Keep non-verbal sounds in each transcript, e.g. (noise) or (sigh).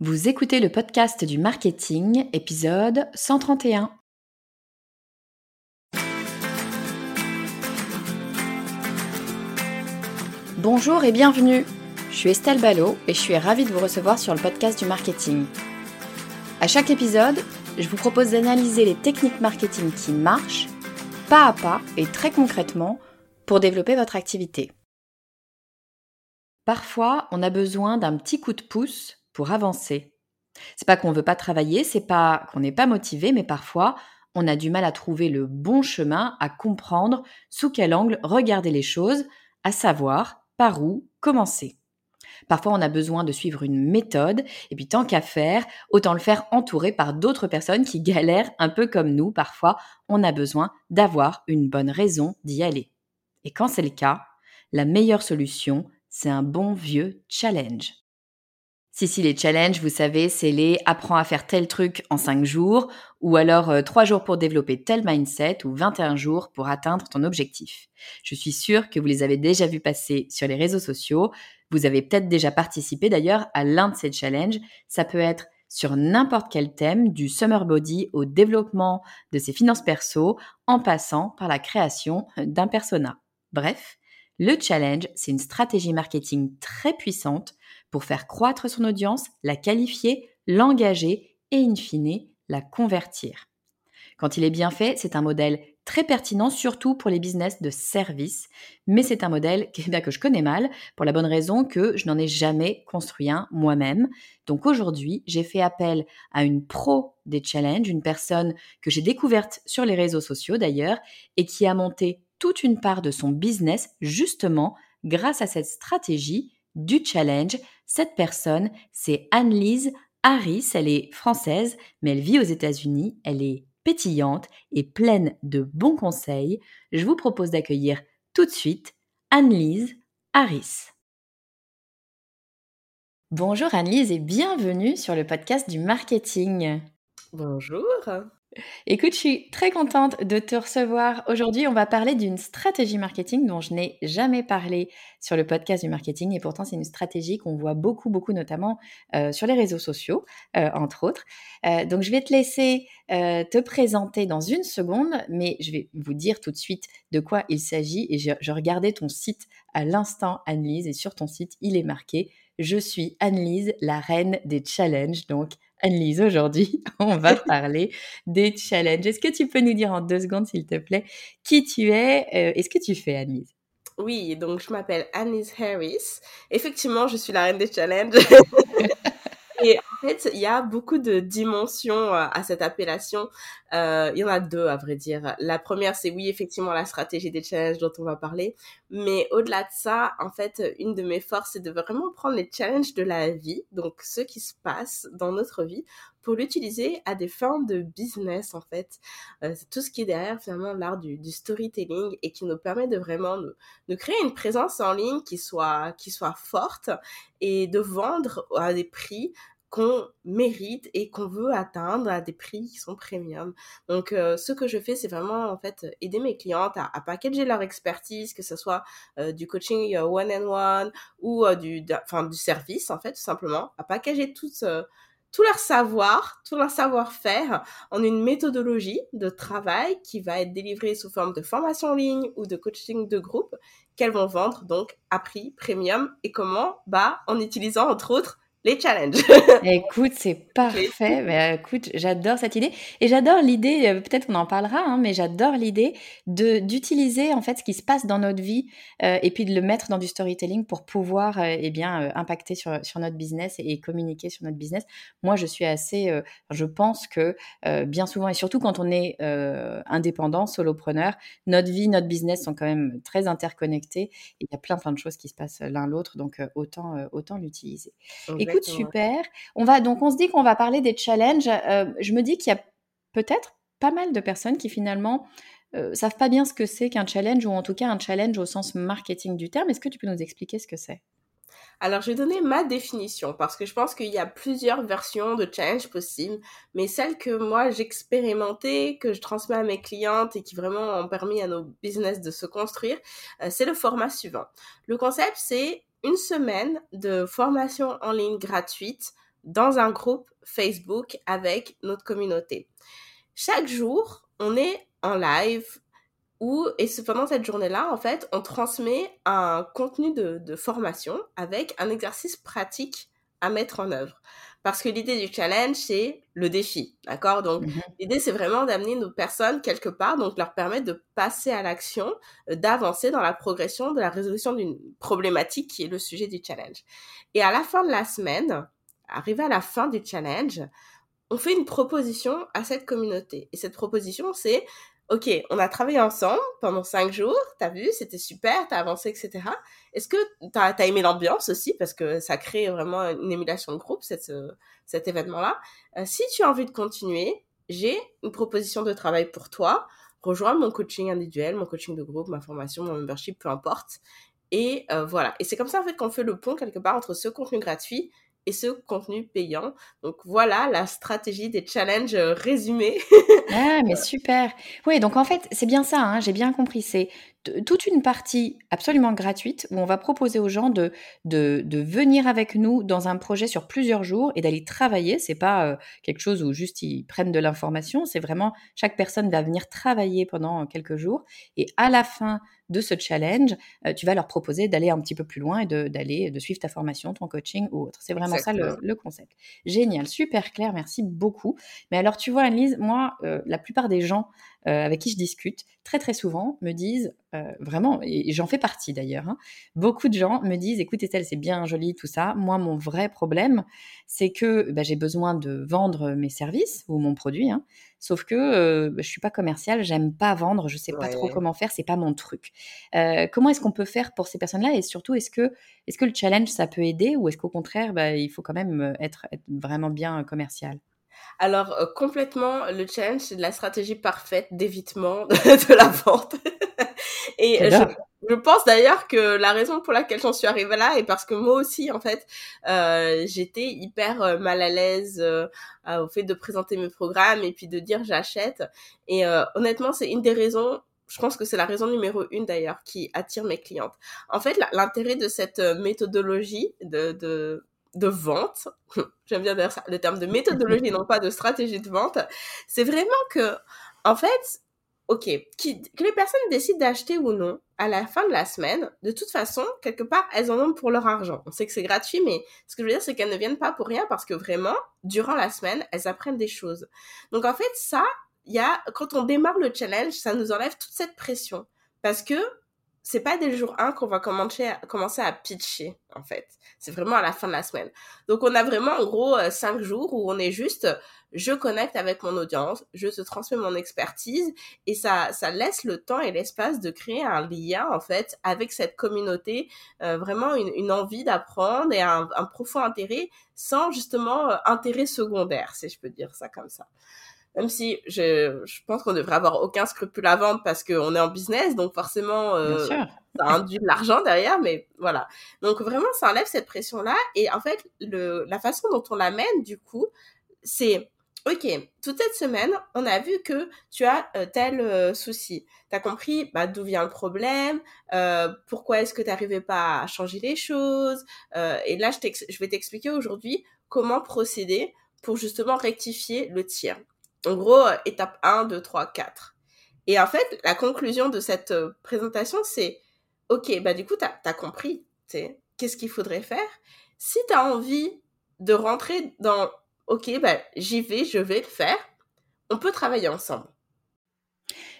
Vous écoutez le podcast du marketing, épisode 131. Bonjour et bienvenue. Je suis Estelle Ballot et je suis ravie de vous recevoir sur le podcast du marketing. À chaque épisode, je vous propose d'analyser les techniques marketing qui marchent, pas à pas et très concrètement, pour développer votre activité. Parfois, on a besoin d'un petit coup de pouce pour avancer. C'est pas qu'on veut pas travailler, c'est pas qu'on n'est pas motivé, mais parfois on a du mal à trouver le bon chemin, à comprendre sous quel angle regarder les choses, à savoir par où commencer. Parfois, on a besoin de suivre une méthode, et puis tant qu'à faire, autant le faire entouré par d'autres personnes qui galèrent un peu comme nous. Parfois, on a besoin d'avoir une bonne raison d'y aller. Et quand c'est le cas, la meilleure solution, c'est un bon vieux challenge. Si, si, les challenges, vous savez, c'est les apprends à faire tel truc en 5 jours, ou alors 3 euh, jours pour développer tel mindset, ou 21 jours pour atteindre ton objectif. Je suis sûre que vous les avez déjà vus passer sur les réseaux sociaux. Vous avez peut-être déjà participé d'ailleurs à l'un de ces challenges. Ça peut être sur n'importe quel thème, du summer body au développement de ses finances perso, en passant par la création d'un persona. Bref, le challenge, c'est une stratégie marketing très puissante pour faire croître son audience, la qualifier, l'engager et in fine la convertir. Quand il est bien fait, c'est un modèle très pertinent, surtout pour les business de service, mais c'est un modèle bien, que je connais mal, pour la bonne raison que je n'en ai jamais construit un moi-même. Donc aujourd'hui, j'ai fait appel à une pro des challenges, une personne que j'ai découverte sur les réseaux sociaux d'ailleurs, et qui a monté toute une part de son business justement grâce à cette stratégie du challenge. Cette personne, c'est Anne-Lise Harris. Elle est française, mais elle vit aux États-Unis. Elle est pétillante et pleine de bons conseils. Je vous propose d'accueillir tout de suite Anne-Lise Harris. Bonjour Anne-Lise et bienvenue sur le podcast du marketing. Bonjour. Écoute, je suis très contente de te recevoir. Aujourd'hui, on va parler d'une stratégie marketing dont je n'ai jamais parlé sur le podcast du marketing et pourtant c'est une stratégie qu'on voit beaucoup, beaucoup notamment euh, sur les réseaux sociaux, euh, entre autres. Euh, donc je vais te laisser te présenter dans une seconde, mais je vais vous dire tout de suite de quoi il s'agit et je, je regardais ton site à l'instant, Annelise, et sur ton site, il est marqué je suis Annelise, la reine des challenges. Donc, Annelise, aujourd'hui, (laughs) on va parler des challenges. Est-ce que tu peux nous dire en deux secondes, s'il te plaît, qui tu es euh, et ce que tu fais, Annelise? Oui, donc je m'appelle Annelise Harris. Effectivement, je suis la reine des challenges. (laughs) En fait, il y a beaucoup de dimensions euh, à cette appellation. Euh, il y en a deux, à vrai dire. La première, c'est oui, effectivement, la stratégie des challenges dont on va parler. Mais au-delà de ça, en fait, une de mes forces, c'est de vraiment prendre les challenges de la vie, donc ce qui se passe dans notre vie, pour l'utiliser à des fins de business, en fait. Euh, c'est tout ce qui est derrière, finalement, l'art du, du, storytelling et qui nous permet de vraiment de, de créer une présence en ligne qui soit, qui soit forte et de vendre à des prix qu'on mérite et qu'on veut atteindre à des prix qui sont premium. Donc, euh, ce que je fais, c'est vraiment en fait aider mes clientes à, packager leur expertise, que ce soit euh, du coaching euh, one on one ou du, enfin du service en fait, tout simplement, à packager tout tout leur savoir, tout leur savoir-faire en une méthodologie de travail qui va être délivrée sous forme de formation en ligne ou de coaching de groupe qu'elles vont vendre donc à prix premium et comment bah en utilisant entre autres les challenges. écoute, c'est (laughs) parfait. Mais, écoute, j'adore cette idée. Et j'adore l'idée, euh, peut-être qu'on en parlera, hein, mais j'adore l'idée de d'utiliser en fait ce qui se passe dans notre vie euh, et puis de le mettre dans du storytelling pour pouvoir euh, eh bien, impacter sur, sur notre business et, communiquer sur notre business. Moi, je suis assez, je pense que bien souvent, et surtout quand on est indépendant, solopreneur, notre vie, notre business sont quand même très interconnectés. Il y a plein plein de choses qui se passent l'un l'autre, donc autant, autant l'utiliser super. On va donc on se dit qu'on va parler des challenges. Euh, je me dis qu'il y a peut-être pas mal de personnes qui finalement euh, savent pas bien ce que c'est qu'un challenge ou en tout cas un challenge au sens marketing du terme. Est-ce que tu peux nous expliquer ce que c'est? Alors, je vais donner ma définition parce que je pense qu'il y a plusieurs versions de challenge possibles, mais celle que moi j'expérimentais, que je transmets à mes clientes et qui vraiment ont permis à nos business de se construire, euh, c'est le format suivant. Le concept, c'est une semaine de formation en ligne gratuite dans un groupe Facebook avec notre communauté. Chaque jour, on est en live et pendant cette journée-là, en fait, on transmet un contenu de, de formation avec un exercice pratique à mettre en œuvre. Parce que l'idée du challenge, c'est le défi, d'accord? Donc, mmh l'idée, c'est vraiment d'amener nos personnes quelque part, donc leur permettre de passer à l'action, euh, d'avancer dans la progression de la résolution d'une problématique qui est le sujet du challenge. Et à la fin de la semaine, arrivé à la fin du challenge, on fait une proposition à cette communauté. Et cette proposition, c'est ok, on a travaillé ensemble pendant cinq jours, t'as vu, c'était super, t'as avancé, etc. Est-ce que t'as as aimé l'ambiance aussi, parce que ça crée vraiment une émulation de groupe, cette, cet événement-là. Euh, si tu as envie de continuer, j'ai une proposition de travail pour toi. Rejoins mon coaching individuel, mon coaching de groupe, ma formation, mon membership, peu importe. Et euh, voilà. Et c'est comme ça, en fait, qu'on fait le pont quelque part entre ce contenu gratuit et ce contenu payant. Donc voilà la stratégie des challenges euh, résumés. ah, mais super. Oui, donc en fait, c'est bien ça, hein, j'ai bien compris. C'est toute une partie absolument gratuite où on va proposer aux gens de, de, de venir avec nous dans un projet sur plusieurs jours et d'aller travailler. C'est pas euh, quelque chose où juste ils prennent de l'information, c'est vraiment chaque personne va venir travailler pendant quelques jours et à la fin de ce challenge, euh, tu vas leur proposer d'aller un petit peu plus loin et d'aller de, suivre ta formation, ton coaching ou autre. C'est vraiment ça le, concept. Génial, super clair, merci beaucoup. Mais alors tu vois, Annelise, moi, euh, la plupart des gens avec qui je discute, très très souvent me disent, vraiment, et j'en fais partie d'ailleurs, hein, beaucoup de gens me disent, écoute Estelle, c'est bien joli tout ça, moi mon vrai problème, c'est que bah, j'ai besoin de vendre mes services ou mon produit, hein, Sauf que euh, je suis pas commerciale, j'aime pas vendre, je sais pas trop comment faire, c'est pas mon truc. Euh, comment est-ce qu'on peut faire pour ces personnes-là et surtout est-ce que est-ce que le challenge ça peut aider ou est-ce qu'au contraire bah, il faut quand même euh, être, être vraiment bien commercial? Alors complètement, le challenge c'est de la stratégie parfaite d'évitement (laughs) de, la vente. (laughs) et je, je pense d'ailleurs que la raison pour laquelle j'en suis arrivée là est parce que moi aussi, en fait, euh, j'étais hyper euh, mal à l'aise euh, au fait de présenter mes programmes et puis de dire j'achète. Et honnêtement, c'est une des raisons je pense que c'est la raison numéro une d'ailleurs qui attire mes clientes. En fait, l'intérêt de cette méthodologie de, de, de vente, (laughs) j'aime bien dire ça, le terme de méthodologie, non pas de stratégie de vente, c'est vraiment que, en fait, ok, que les personnes décident d'acheter ou non, à la fin de la semaine, de toute façon, quelque part, elles en ont pour leur argent. On sait que c'est gratuit, mais ce que je veux dire, c'est qu'elles ne viennent pas pour rien parce que vraiment, durant la semaine, elles apprennent des choses. Donc en fait, ça, il y a, quand on démarre le challenge, ça nous enlève toute cette pression. Parce que c'est pas dès le jour 1 qu'on va commencer à, pitcher, en fait. C'est vraiment à la fin de la semaine. Donc, on a vraiment, en gros, 5 euh, jours où on est juste, je connecte avec mon audience, je te transmets mon expertise et ça, ça laisse le temps et l'espace de créer un lien, en fait, avec cette communauté, euh, vraiment une, une envie d'apprendre et un, un, profond intérêt sans, justement, euh, intérêt secondaire, si je peux dire ça comme ça même si je, je pense qu'on devrait avoir aucun scrupule à vendre parce qu'on est en business, donc forcément, euh, ça induit de l'argent derrière, mais voilà. Donc vraiment, ça enlève cette pression-là. Et en fait, le, la façon dont on l'amène, du coup, c'est, ok, toute cette semaine, on a vu que tu as euh, tel euh, souci. Tu as compris bah, d'où vient le problème, pourquoi est-ce que tu n'arrivais pas à changer les choses. Et là, je, je vais t'expliquer aujourd'hui comment procéder pour justement rectifier le tir. En gros, euh, étape 1, 2, 3, 4. Et en fait, la conclusion de cette euh, présentation, c'est, OK, bah du coup, tu as, compris, qu'est-ce qu'il faudrait faire. Si tu as envie de rentrer dans, ok, bah, j'y vais, je vais le faire. On peut travailler ensemble.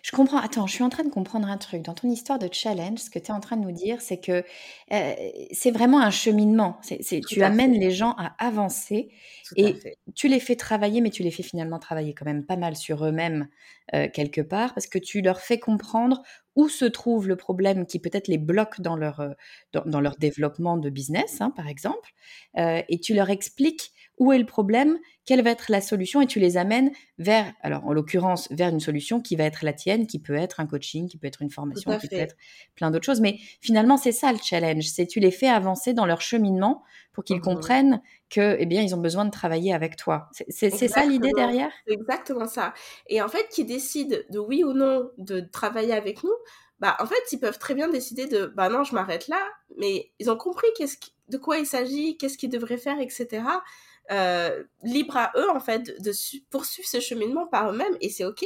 Je comprends. Attends, je suis en train de comprendre un truc. Dans ton histoire de challenge, ce que tu es en train de nous dire, c'est que euh, c'est vraiment un cheminement. C'est, tu amènes les gens à avancer et tu les fais travailler, mais tu les fais finalement travailler quand même pas mal sur eux-mêmes euh, quelque part, parce que tu leur fais comprendre où se trouve le problème qui peut-être les bloque dans leur, euh, dans, leur développement de business, hein, par exemple, et tu leur expliques où est le problème, quelle va être la solution et tu les amènes vers, alors en l'occurrence, vers une solution qui va être la tienne, qui peut être un coaching, qui peut être une formation, qui peut être plein d'autres choses. Mais finalement, c'est ça le challenge, c'est tu les fais avancer dans leur cheminement pour qu'ils mmh comprennent que, eh bien, ils ont besoin de travailler avec toi. C'est ça l'idée derrière? Exactement ça. Et en fait, qui décident de oui ou non de travailler avec nous, bah en fait, ils peuvent très bien décider de bah non, je m'arrête là, mais ils ont compris qu'est-ce de quoi il s'agit, qu'est-ce qu'ils devraient faire, etc. Euh, libre à eux, en fait, de poursuivre ce cheminement par eux-mêmes, et c'est OK.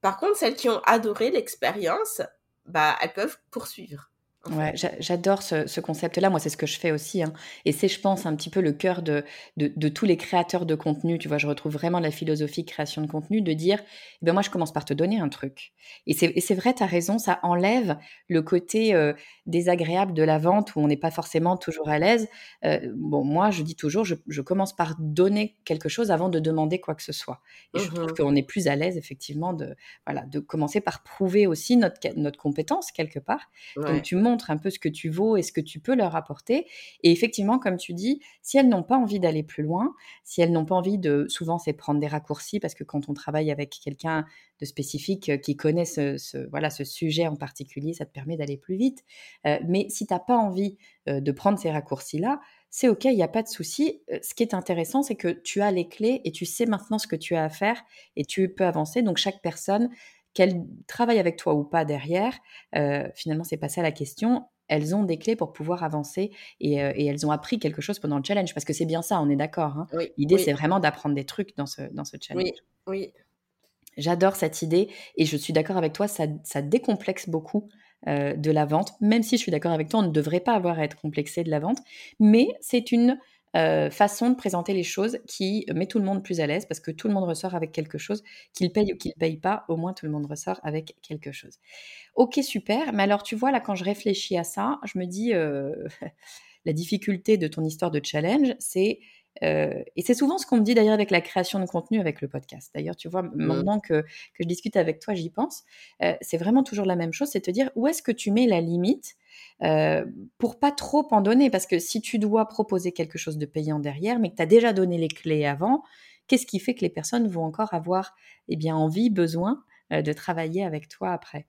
Par contre, celles qui ont adoré l'expérience, bah, elles peuvent poursuivre. Ouais, j'adore ce, concept-là. Moi, c'est ce que je fais aussi. Hein. Et c'est, je pense, un petit peu le cœur de, de, tous les créateurs de contenu. Tu vois, je retrouve vraiment la philosophie création de contenu de dire, eh ben moi, je commence par te donner un truc. Et c'est vrai, tu as raison, ça enlève le côté euh, désagréable de la vente où on n'est pas forcément toujours à l'aise. Euh, bon, moi, je dis toujours, je, commence par donner quelque chose avant de demander quoi que ce soit. Et je trouve mmh qu'on est plus à l'aise, effectivement, de, voilà, de commencer par prouver aussi notre, notre compétence quelque part. Donc, tu montres un peu ce que tu vaux et ce que tu peux leur apporter. Et effectivement, comme tu dis, si elles n'ont pas envie d'aller plus loin, si elles n'ont pas envie de, souvent c'est prendre des raccourcis parce que quand on travaille avec quelqu'un de spécifique euh, qui connaît ce, voilà, ce sujet en particulier, ça te permet d'aller plus vite. Euh, mais si tu n'as pas envie euh, de prendre ces raccourcis-là, c'est OK, il n'y a pas de souci. Ce qui est intéressant, c'est que tu as les clés et tu sais maintenant ce que tu as à faire et tu peux avancer. Donc chaque personne qu'elles travaillent avec toi ou pas derrière, euh, finalement, c'est pas ça la question. Elles ont des clés pour pouvoir avancer et, euh, elles ont appris quelque chose pendant le challenge parce que c'est bien ça, on est d'accord. Hein. L'idée, c'est vraiment d'apprendre des trucs dans ce, dans ce challenge. Oui, J'adore cette idée et je suis d'accord avec toi, ça, décomplexe beaucoup euh, de la vente, même si je suis d'accord avec toi, on ne devrait pas avoir à être complexé de la vente, mais c'est une euh, façon de présenter les choses qui met tout le monde plus à l'aise parce que tout le monde ressort avec quelque chose, qu'il paye ou qu'il ne paye pas, au moins tout le monde ressort avec quelque chose. Ok, super. Mais alors, tu vois, là, quand je réfléchis à ça, je me dis, euh, (laughs) la difficulté de ton histoire de challenge, c'est euh, et c'est souvent ce qu'on me dit d'ailleurs avec la création de contenu avec le podcast. D'ailleurs, tu vois, mmh. maintenant que, que, je discute avec toi, j'y pense. c'est vraiment toujours la même chose, c'est te dire où est-ce que tu mets la limite euh, pour pas trop en donner. Parce que si tu dois proposer quelque chose de payant derrière, mais que tu as déjà donné les clés avant, qu'est-ce qui fait que les personnes vont encore avoir eh bien, envie, besoin euh, de travailler avec toi après?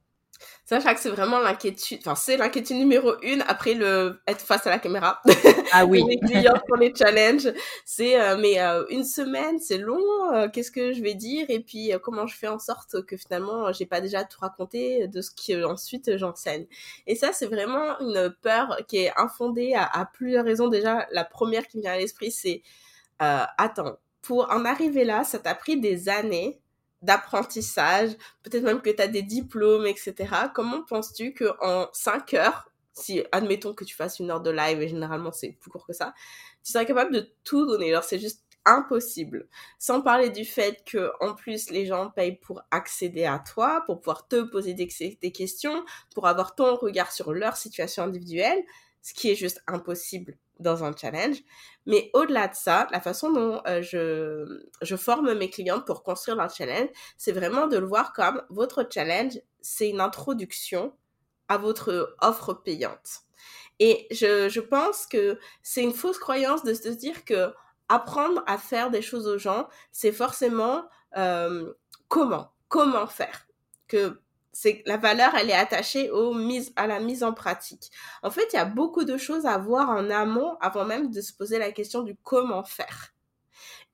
Ça, que c'est vraiment l'inquiétude, enfin, c'est l'inquiétude numéro une après le être face à la caméra. (laughs) Ah oui. les clients pour les challenges. C'est, euh, mais euh, une semaine, c'est long, euh, qu'est-ce que je vais dire? Et puis, comment je fais en sorte que finalement, j'ai pas déjà tout raconté de ce que ensuite j'enseigne. Et ça, c'est vraiment une peur qui est infondée à, à, plusieurs raisons. Déjà, la première qui me vient à l'esprit, c'est, attends, pour en arriver là, ça t'a pris des années d'apprentissage, peut-être même que tu as des diplômes, etc. Comment penses-tu qu'en 5 heures, si admettons que tu fasses une heure de live, et généralement c'est plus court que ça, tu serais capable de tout donner. Alors c'est juste impossible. Sans parler du fait que en plus les gens payent pour accéder à toi, pour pouvoir te poser des, des questions, pour avoir ton regard sur leur situation individuelle, ce qui est juste impossible dans un challenge. Mais au-delà de ça, la façon dont euh, je, je forme mes clientes pour construire leur challenge, c'est vraiment de le voir comme votre challenge, c'est une introduction à votre offre payante. Et je, je pense que c'est une fausse croyance de se dire que apprendre à faire des choses aux gens, c'est forcément euh, comment, comment faire. Que c'est la valeur, elle est attachée aux mises, à la mise en pratique. En fait, il y a beaucoup de choses à voir en amont avant même de se poser la question du comment faire.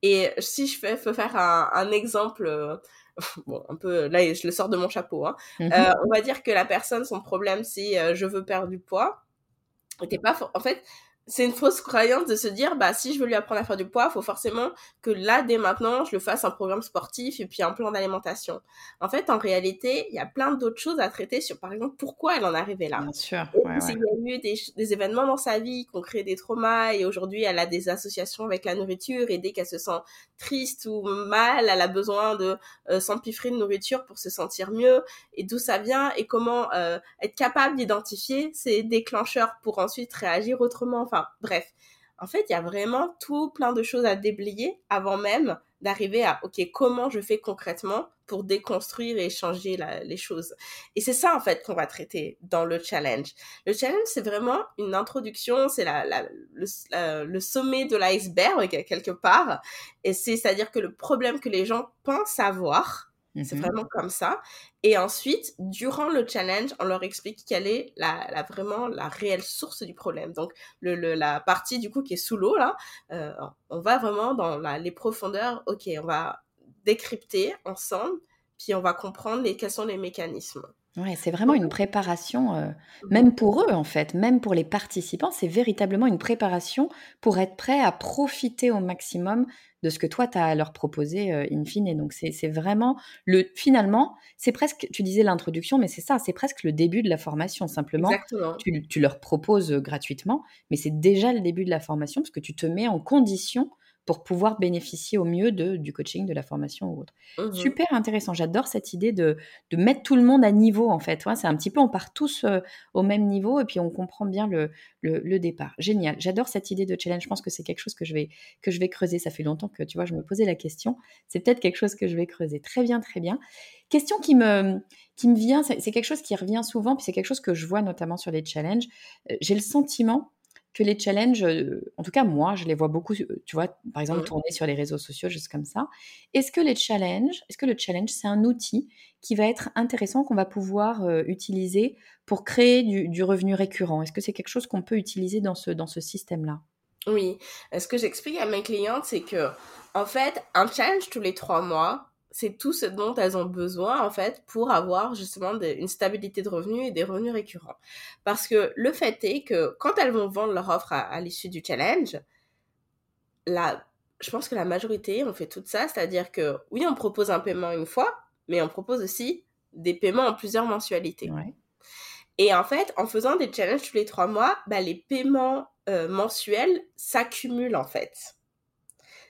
Et si je fais, peux faire un, exemple, euh, (laughs) bon, un peu, là, je le sors de mon chapeau, hein. mmh euh, on va dire que la personne, son problème, c'est euh, je veux perdre du poids. pas, en fait, c'est une fausse croyance de se dire bah si je veux lui apprendre à faire du poids, il faut forcément que là dès maintenant je le fasse un programme sportif et puis un plan d'alimentation. En fait, en réalité, il y a plein d'autres choses à traiter sur par exemple pourquoi elle en est arrivée là. Bien sûr. Ouais, Il y a eu des, des, événements dans sa vie qui ont créé des traumas et aujourd'hui elle a des associations avec la nourriture et dès qu'elle se sent triste ou mal, elle a besoin de euh, s'empiffrer de nourriture pour se sentir mieux et d'où ça vient et comment euh, être capable d'identifier ces déclencheurs pour ensuite réagir autrement Enfin, bref. En fait, il y a vraiment tout plein de choses à déblayer avant même d'arriver à, OK, comment je fais concrètement pour déconstruire et changer les choses. Et c'est ça, en fait, qu'on va traiter dans le challenge. Le challenge, c'est vraiment une introduction, c'est la, le, le, sommet de l'iceberg, quelque part. Et c'est, c'est-à-dire que le problème que les gens pensent avoir, c'est mmh vraiment comme ça. Et ensuite, durant le challenge, on leur explique quelle est la, la vraiment la réelle source du problème. Donc, le, le, la partie du coup qui est sous l'eau là, euh, on va vraiment dans la, les profondeurs. Ok, on va décrypter ensemble, puis on va comprendre les, quels sont les mécanismes. Ouais, c'est vraiment une préparation, euh, mmh même pour eux en fait, même pour les participants, c'est véritablement une préparation pour être prêt à profiter au maximum de ce que toi, tu as à leur proposer euh, in fine. Et donc, c'est vraiment le. Finalement, c'est presque. Tu disais l'introduction, mais c'est ça, c'est presque le début de la formation. Simplement, tu, tu, leur proposes gratuitement, mais c'est déjà le début de la formation parce que tu te mets en condition pour pouvoir bénéficier au mieux de, du coaching, de la formation ou autre. Mmh Super intéressant. J'adore cette idée de, de, mettre tout le monde à niveau, en fait. Ouais, c'est un petit peu, on part tous euh, au même niveau et puis on comprend bien le, le, le départ. Génial. J'adore cette idée de challenge. Je pense que c'est quelque chose que je, vais, que je vais creuser. Ça fait longtemps que, tu vois, je me posais la question. C'est peut-être quelque chose que je vais creuser. Très bien, très bien. Question qui me, qui me vient, c'est quelque chose qui revient souvent, puis c'est quelque chose que je vois notamment sur les challenges. Euh, j'ai le sentiment que les challenges, euh, en tout cas moi, je les vois beaucoup, euh, tu vois, par exemple mmh. tourner sur les réseaux sociaux, juste comme ça. Est-ce que les challenges, est-ce que le challenge, c'est un outil qui va être intéressant, qu'on va pouvoir euh, utiliser pour créer du, revenu récurrent? Est-ce que c'est quelque chose qu'on peut utiliser dans ce, dans ce système-là? Oui. Ce que j'explique à mes clientes, c'est que, en fait, un challenge tous les trois mois, c'est tout ce dont elles ont besoin en fait pour avoir justement une stabilité de revenus et des revenus récurrents. Parce que le fait est que quand elles vont vendre leur offre à, l'issue du challenge, la, je pense que la majorité ont fait tout ça, c'est-à-dire que oui, on propose un paiement une fois, mais on propose aussi des paiements en plusieurs mensualités. Et en fait, en faisant des challenges tous les trois mois, bah, les paiements euh, mensuels s'accumulent en fait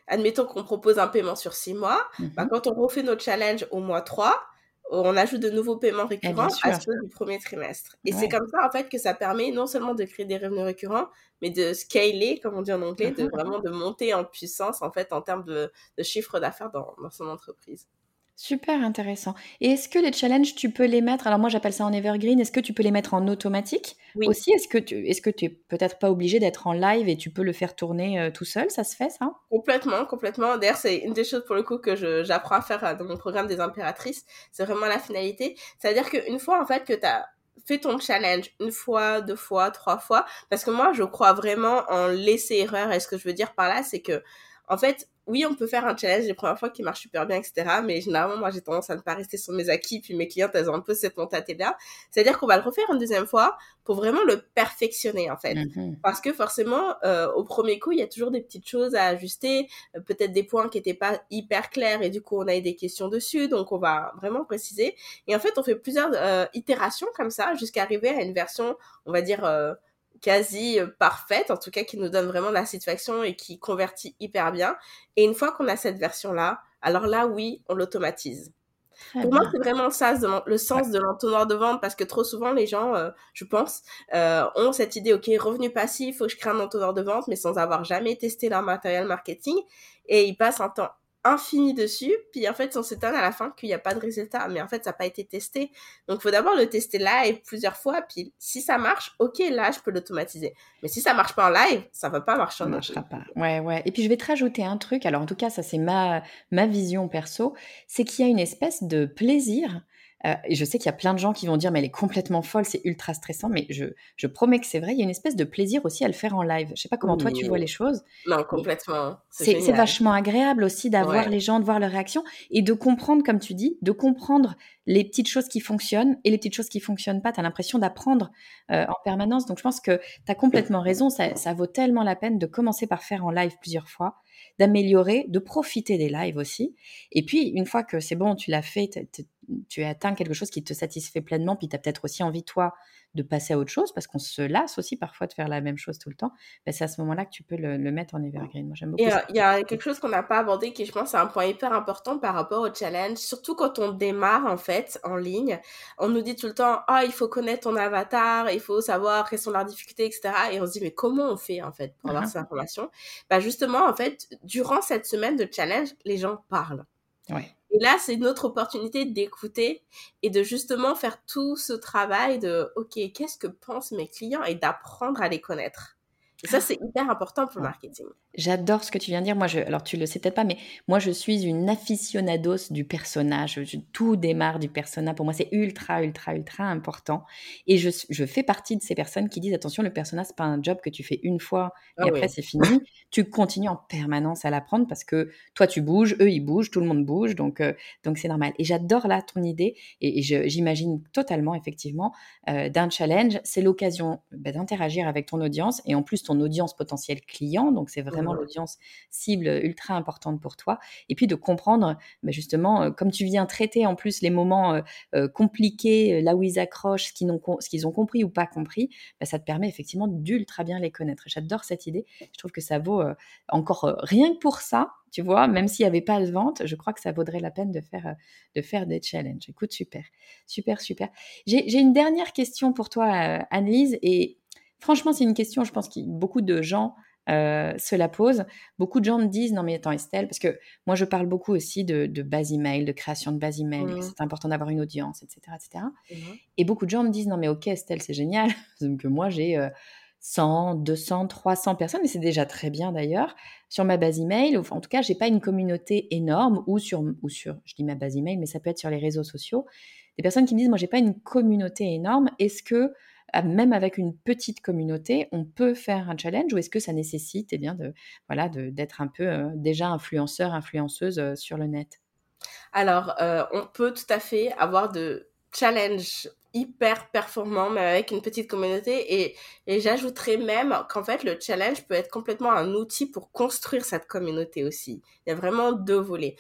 admettons qu'on propose un paiement sur six mois, bah, mhm. quand on refait notre challenge au mois 3, on ajoute de nouveaux paiements eh, récurrents à ceux du premier trimestre. Et c'est comme ça, en fait, que ça permet non seulement de créer des revenus récurrents, mais de scaler, comme on dit en anglais, de mhm. vraiment de monter en puissance, en fait, en termes de, chiffre d'affaires dans son entreprise. Super intéressant. Et est-ce que les challenges, tu peux les mettre, alors moi j'appelle ça en evergreen, est-ce que tu peux les mettre en automatique? Oui. aussi Est-ce que tu est-ce que tu es peut-être pas obligé d'être en live et tu peux le faire tourner euh, tout seul? Ça se fait ça? Complètement, complètement. D'ailleurs, c'est une des choses pour le coup que j'apprends à faire euh, dans mon programme des impératrices. C'est vraiment la finalité. C'est-à-dire qu'une fois en fait que tu as fait ton challenge une fois, deux fois, trois fois, parce que moi je crois vraiment en laisser erreur. Et ce que je veux dire par là, c'est que en fait, oui, on peut faire un challenge les premières fois qui marche super bien, etc. Mais généralement, moi, j'ai tendance à ne pas rester sur mes acquis. Puis mes clientes, elles ont un peu cette mentalité-là. C'est-à-dire qu'on va le refaire une deuxième fois pour vraiment le perfectionner, en fait. Mm-hmm. Parce que forcément, euh, au premier coup, il y a toujours des petites choses à ajuster. Euh, peut-être des points qui n'étaient pas hyper clairs et du coup, on a eu des questions dessus. Donc, on va vraiment préciser. Et en fait, on fait plusieurs euh, itérations comme ça jusqu'à arriver à une version, on va dire quasi euh, parfaite, en tout cas qui nous donne vraiment la satisfaction et qui convertit hyper bien. Et une fois qu'on a cette version-là, alors là, oui, on l'automatise. Pour moi, c'est vraiment ça, le sens de l'entonnoir de vente, parce que trop souvent, les gens, euh, je pense, euh, ont cette idée, OK, revenu passif, faut que je crée un entonnoir de vente, mais sans avoir jamais testé leur matériel marketing. Et ils passent un temps infini dessus, puis en fait on s'étonne à la fin qu'il n'y a pas de résultat, mais en fait ça n'a pas été testé. Donc il faut d'abord le tester live plusieurs fois, puis si ça marche, ok là je peux l'automatiser. Mais si ça marche pas en live, ça va pas marcher en live. marchera pas. Ouais ouais. Et puis je vais te rajouter un truc. Alors en tout cas ça c'est ma ma vision perso, c'est qu'il y a une espèce de plaisir Euh, et je sais qu'il y a plein de gens qui vont dire, mais elle est complètement folle, c'est ultra stressant. Mais je, je promets que c'est vrai. Il y a une espèce de plaisir aussi à le faire en live. Je sais pas comment toi tu vois les choses. Non, complètement. C'est vachement agréable aussi d'avoir les gens, de voir leurs réactions et de comprendre, comme tu dis, de comprendre les petites choses qui fonctionnent et les petites choses qui fonctionnent pas. Tu as l'impression d'apprendre euh, en permanence. Donc je pense que tu as complètement raison. Ça, ça vaut tellement la peine de commencer par faire en live plusieurs fois d'améliorer, de profiter des lives aussi. Et puis, une fois que c'est bon, tu l'as fait, tu as atteint quelque chose qui te satisfait pleinement, puis tu as peut-être aussi envie, toi, de passer à autre chose, parce qu'on se lasse aussi parfois de faire la même chose tout le temps, ben, c'est à ce moment-là que tu peux le, mettre en evergreen. Moi, j'aime beaucoup. Il y a quelque chose qu'on n'a pas abordé qui, je pense, est un point hyper important par rapport au challenge, surtout quand on démarre, en fait, en ligne. On nous dit tout le temps, ah, il faut connaître ton avatar, il faut savoir quelles sont leurs difficultés, etc. Et on se dit, mais comment on fait, en fait, pour avoir uh-huh. ces informations? Bah, Justement, en fait, durant cette semaine de challenge, les gens parlent. Ouais. Et là, c'est une autre opportunité d'écouter et de justement faire tout ce travail de, OK, qu'est-ce que pensent mes clients et d'apprendre à les connaître. Et ça, c'est hyper important pour le marketing. J'adore ce que tu viens de dire. Moi, je, alors tu le sais peut-être pas, mais moi, je suis une aficionados du personnage. tout démarre du personnage. Pour moi, c'est ultra, ultra, ultra important. Et je, je, fais partie de ces personnes qui disent attention, le personnage, c'est pas un job que tu fais une fois et ah après c'est fini. (laughs) tu continues en permanence à l'apprendre parce que toi, tu bouges, eux, ils bougent, tout le monde bouge, donc euh, donc c'est normal. Et j'adore là ton idée et, j'imagine totalement effectivement euh, d'un challenge. C'est l'occasion bah, d'interagir avec ton audience et en plus ton audience potentielle client. Donc c'est vraiment l'audience cible ultra importante pour toi. Et puis de comprendre, bah, justement, euh, comme tu viens traiter en plus les moments euh, euh, compliqués, là où ils accrochent, ce qu'ils ont, ce qu'ils ont compris ou pas compris, bah, ça te permet effectivement d'ultra bien les connaître. J'adore cette idée. Je trouve que ça vaut encore rien que pour ça, tu vois, même s'il n'y avait pas de vente, je crois que ça vaudrait la peine de faire, de faire des challenges. Écoute, super, super, super. J'ai une dernière question pour toi, Annelise, et franchement, c'est une question, je pense que beaucoup de gens euh, se la pose. Beaucoup de gens me disent non mais attends Estelle, parce que moi je parle beaucoup aussi de, base email, de création de base email, mmh. c'est important d'avoir une audience, etc. etc. Mmh. Et beaucoup de gens me disent non mais ok Estelle c'est génial, (laughs) que moi j'ai 100, 200, 300 personnes, et c'est déjà très bien d'ailleurs, sur ma base email, en tout cas j'ai pas une communauté énorme, ou sur, ou sur, je dis ma base email, mais ça peut être sur les réseaux sociaux, des personnes qui me disent moi j'ai pas une communauté énorme, est-ce que même avec une petite communauté, on peut faire un challenge ou est-ce que ça nécessite eh bien, de, voilà, d'être un peu euh, déjà influenceur, influenceuse euh, sur le net? Alors, euh, on peut tout à fait avoir de challenges hyper performants, mais avec une petite communauté. Et, et j'ajouterais même qu'en fait, le challenge peut être complètement un outil pour construire cette communauté aussi. Il y a vraiment deux volets.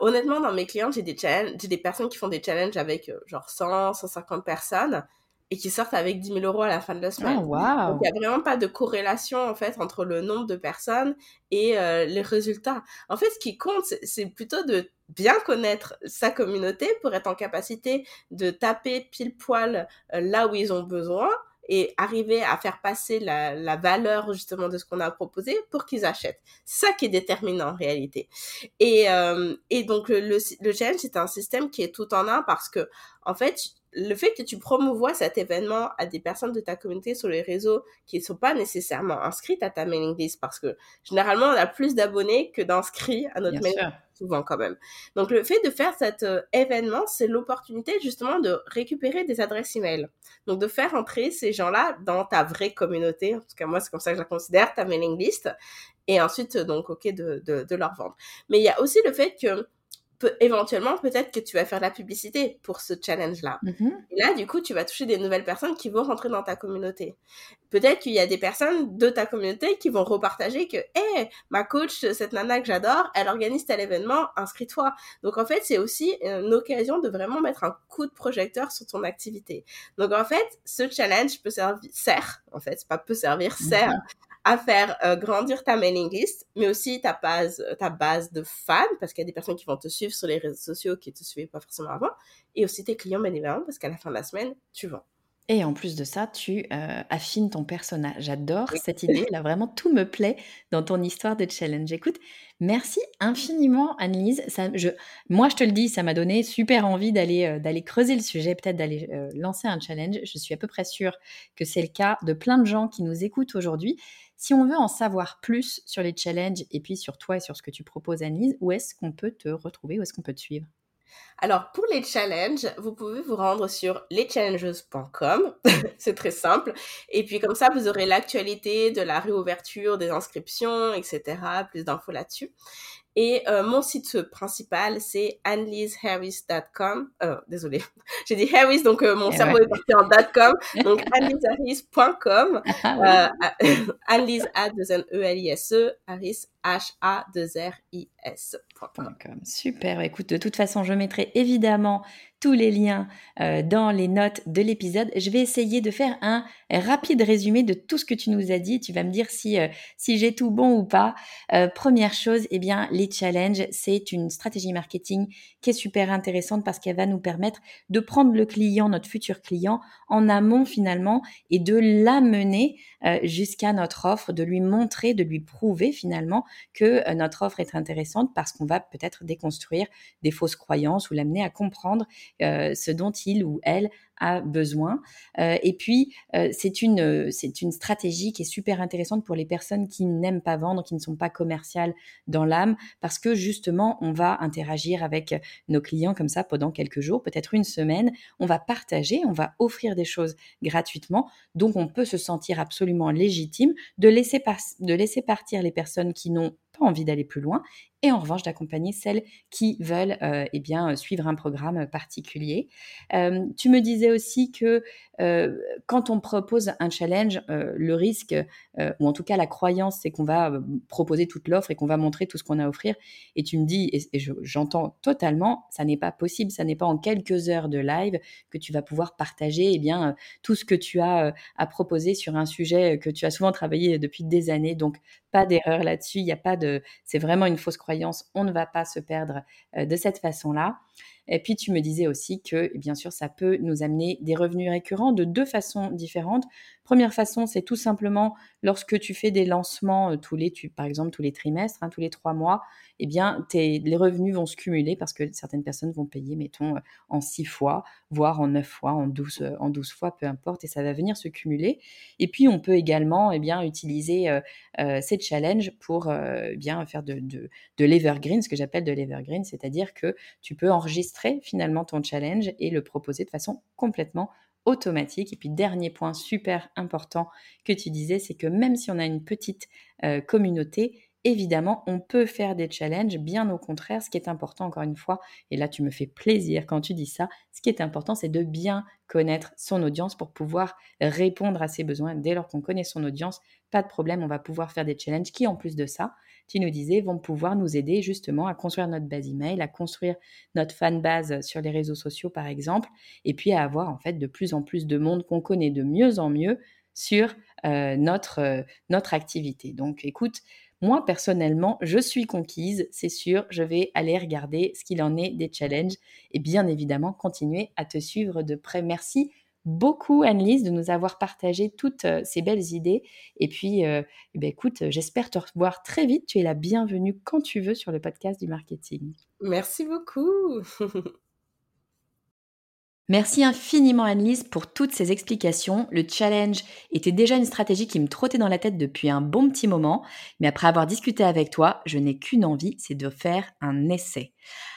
honnêtement, dans mes clients, j'ai des challenges, j'ai des personnes qui font des challenges avec genre 100, 150 personnes et qui sortent avec 10 000 euros à la fin de la semaine. Oh, Donc, il n'y a vraiment pas de corrélation, en fait, entre le nombre de personnes et euh, les résultats. En fait, ce qui compte, c'est plutôt de bien connaître sa communauté pour être en capacité de taper pile poil euh, là où ils ont besoin et arriver à faire passer la, la valeur justement de ce qu'on a proposé pour qu'ils achètent. C'est ça qui est déterminant en réalité. Et, euh, et donc le, le, le challenge, c'est un système qui est tout en un parce que en fait, le fait que tu promouvois cet événement à des personnes de ta communauté sur les réseaux qui ne sont pas nécessairement inscrites à ta mailing list, parce que généralement, on a plus d'abonnés que d'inscrits à notre mailing list, souvent quand même. Donc, le fait de faire cet euh, événement, c'est l'opportunité justement de récupérer des adresses email. Donc, de faire entrer ces gens-là dans ta vraie communauté. En tout cas, moi, c'est comme ça que je la considère, ta mailing list. Et ensuite, donc, OK, de, de, de leur vendre. Mais il y a aussi le fait que éventuellement, peut-être que tu vas faire de la publicité pour ce challenge-là. Et là, du coup, tu vas toucher des nouvelles personnes qui vont rentrer dans ta communauté. Peut-être qu'il y a des personnes de ta communauté qui vont repartager que, hé, ma coach, cette nana que j'adore, elle organise tel événement, inscris-toi. Donc, en fait, c'est aussi une occasion de vraiment mettre un coup de projecteur sur ton activité. Donc, en fait, ce challenge peut servir, sert, en fait, c'est pas peut servir, sert à faire euh, grandir ta mailing list, mais aussi ta base, euh, ta base de fans, parce qu'il y a des personnes qui vont te suivre sur les réseaux sociaux qui ne te suivaient pas forcément avant, et aussi tes clients, évidemment, parce qu'à la fin de la semaine, tu vends. Et en plus de ça, tu euh, affines ton personnage. J'adore cette idée. Là, vraiment, tout me plaît dans ton histoire de challenge. Écoute, merci infiniment, Annelise. Ça, je, moi, je te le dis, ça m'a donné super envie d'aller d'aller creuser le sujet, peut-être d'aller lancer un challenge. Je suis à peu près sûre que c'est le cas de plein de gens qui nous écoutent aujourd'hui. Si on veut en savoir plus sur les challenges et puis sur toi et sur ce que tu proposes, Annelise, où est-ce qu'on peut te retrouver, où est-ce qu'on peut te suivre? Alors, pour les challenges, vous pouvez vous rendre sur leschallengers.com. (laughs) c'est très simple. Et puis, comme ça, vous aurez l'actualité de la réouverture des inscriptions, etc. Plus d'infos là-dessus. Et euh, mon site principal, c'est anneliesharris.com. Euh, désolé, (laughs) j'ai dit Harris, donc euh, mon eh cerveau est parti en .com. Donc (laughs) anneliesharris.com. Ah Annelise A 2 N E L I S Harris H A 2 R I S. Super. Écoute, de toute façon, je mettrai évidemment tous les liens euh, dans les notes de l'épisode. Je vais essayer de faire un rapide résumé de tout ce que tu nous as dit. Tu vas me dire si, euh, j'ai tout bon ou pas. Euh, première chose, eh bien, les challenges, c'est une stratégie marketing qui est super intéressante parce qu'elle va nous permettre de prendre le client, notre futur client, en amont finalement et de l'amener jusqu'à notre offre, de lui montrer, de lui prouver finalement que notre offre est intéressante parce qu'on va peut-être déconstruire des fausses croyances ou l'amener à comprendre ce dont il ou elle a besoin. Euh, et puis, euh, c'est une, c'est une stratégie qui est super intéressante pour les personnes qui n'aiment pas vendre, qui ne sont pas commerciales dans l'âme, parce que justement, on va interagir avec nos clients comme ça pendant quelques jours, peut-être une semaine. On va partager, on va offrir des choses gratuitement. Donc, on peut se sentir absolument légitime de laisser, de laisser partir les personnes qui n'ont pas envie d'aller plus loin et en revanche d'accompagner celles qui veulent euh, eh bien suivre un programme particulier. Euh, tu me disais aussi que euh, quand on propose un challenge, euh, le risque, euh, ou en tout cas la croyance, c'est qu'on va proposer toute l'offre et qu'on va montrer tout ce qu'on a à offrir. Et tu me dis, et, j'entends totalement, ça n'est pas possible, ça n'est pas en quelques heures de live que tu vas pouvoir partager eh bien, tout ce que tu as à proposer sur un sujet que tu as souvent travaillé depuis des années. Donc, pas d'erreur là-dessus, il n'y a pas de... C'est vraiment une fausse croyance, on ne va pas se perdre de cette façon-là. Et puis tu me disais aussi que bien sûr ça peut nous amener des revenus récurrents de deux façons différentes. Première façon, c'est tout simplement lorsque tu fais des lancements euh, tous les, par exemple tous les trimestres, hein, tous les trois mois, eh bien les revenus vont se cumuler parce que certaines personnes vont payer, mettons, euh, en six fois, voire en neuf fois, en douze, euh, en douze fois, peu importe, et ça va venir se cumuler. Et puis on peut également eh bien utiliser ces challenges pour eh bien faire de, de, de l'evergreen, ce que j'appelle de l'evergreen, c'est-à-dire que tu peux enregistrer finalement ton challenge et le proposer de façon complètement automatique. Et puis dernier point super important que tu disais, c'est que même si on a une petite euh, communauté, évidemment, on peut faire des challenges, bien au contraire, ce qui est important, encore une fois, et là tu me fais plaisir quand tu dis ça, ce qui est important, c'est de bien connaître son audience pour pouvoir répondre à ses besoins. Dès lors qu'on connaît son audience, pas de problème, on va pouvoir faire des challenges qui, en plus de ça, tu nous disais, vont pouvoir nous aider justement à construire notre base email, à construire notre fan base sur les réseaux sociaux, par exemple, et puis à avoir en fait de plus en plus de monde qu'on connaît de mieux en mieux sur euh, euh, notre activité. Donc écoute, moi, personnellement, je suis conquise, c'est sûr, je vais aller regarder ce qu'il en est des challenges et bien évidemment continuer à te suivre de près. Merci beaucoup, Annelise, de nous avoir partagé toutes euh, ces belles idées. Et puis, euh, eh ben, écoute, j'espère te revoir très vite. Tu es la bienvenue quand tu veux sur le podcast du marketing. Merci beaucoup. (laughs) Merci infiniment Annelise pour toutes ces explications. Le challenge était déjà une stratégie qui me trottait dans la tête depuis un bon petit moment, mais après avoir discuté avec toi, je n'ai qu'une envie, c'est de faire un essai.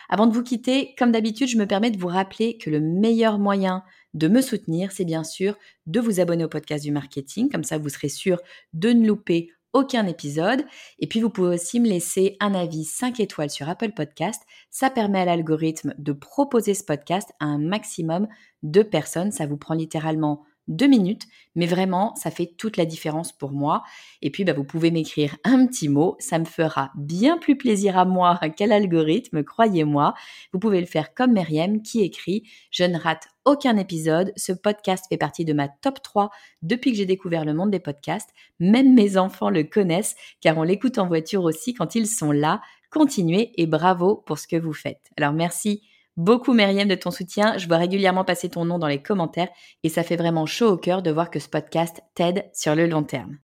Avant de vous quitter, comme d'habitude, je me permets de vous rappeler que le meilleur moyen de me soutenir, c'est bien sûr de vous abonner au podcast du marketing, comme ça vous serez sûr de ne louper aucun épisode. Et puis, vous pouvez aussi me laisser un avis 5 étoiles sur Apple Podcast. Ça permet à l'algorithme de proposer ce podcast à un maximum de personnes. Ça vous prend littéralement deux minutes, mais vraiment, ça fait toute la différence pour moi. Et puis, bah, vous pouvez m'écrire un petit mot, ça me fera bien plus plaisir à moi (laughs) qu'à l'algorithme, croyez-moi. Vous pouvez le faire comme Myriam qui écrit Je ne rate aucun épisode. Ce podcast fait partie de ma top 3 depuis que j'ai découvert le monde des podcasts. Même mes enfants le connaissent car on l'écoute en voiture aussi quand ils sont là. Continuez et bravo pour ce que vous faites. Alors merci beaucoup Myriam de ton soutien. Je vois régulièrement passer ton nom dans les commentaires et ça fait vraiment chaud au cœur de voir que ce podcast t'aide sur le long terme.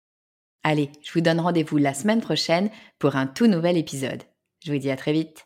Allez, je vous donne rendez-vous la semaine prochaine pour un tout nouvel épisode. Je vous dis à très vite.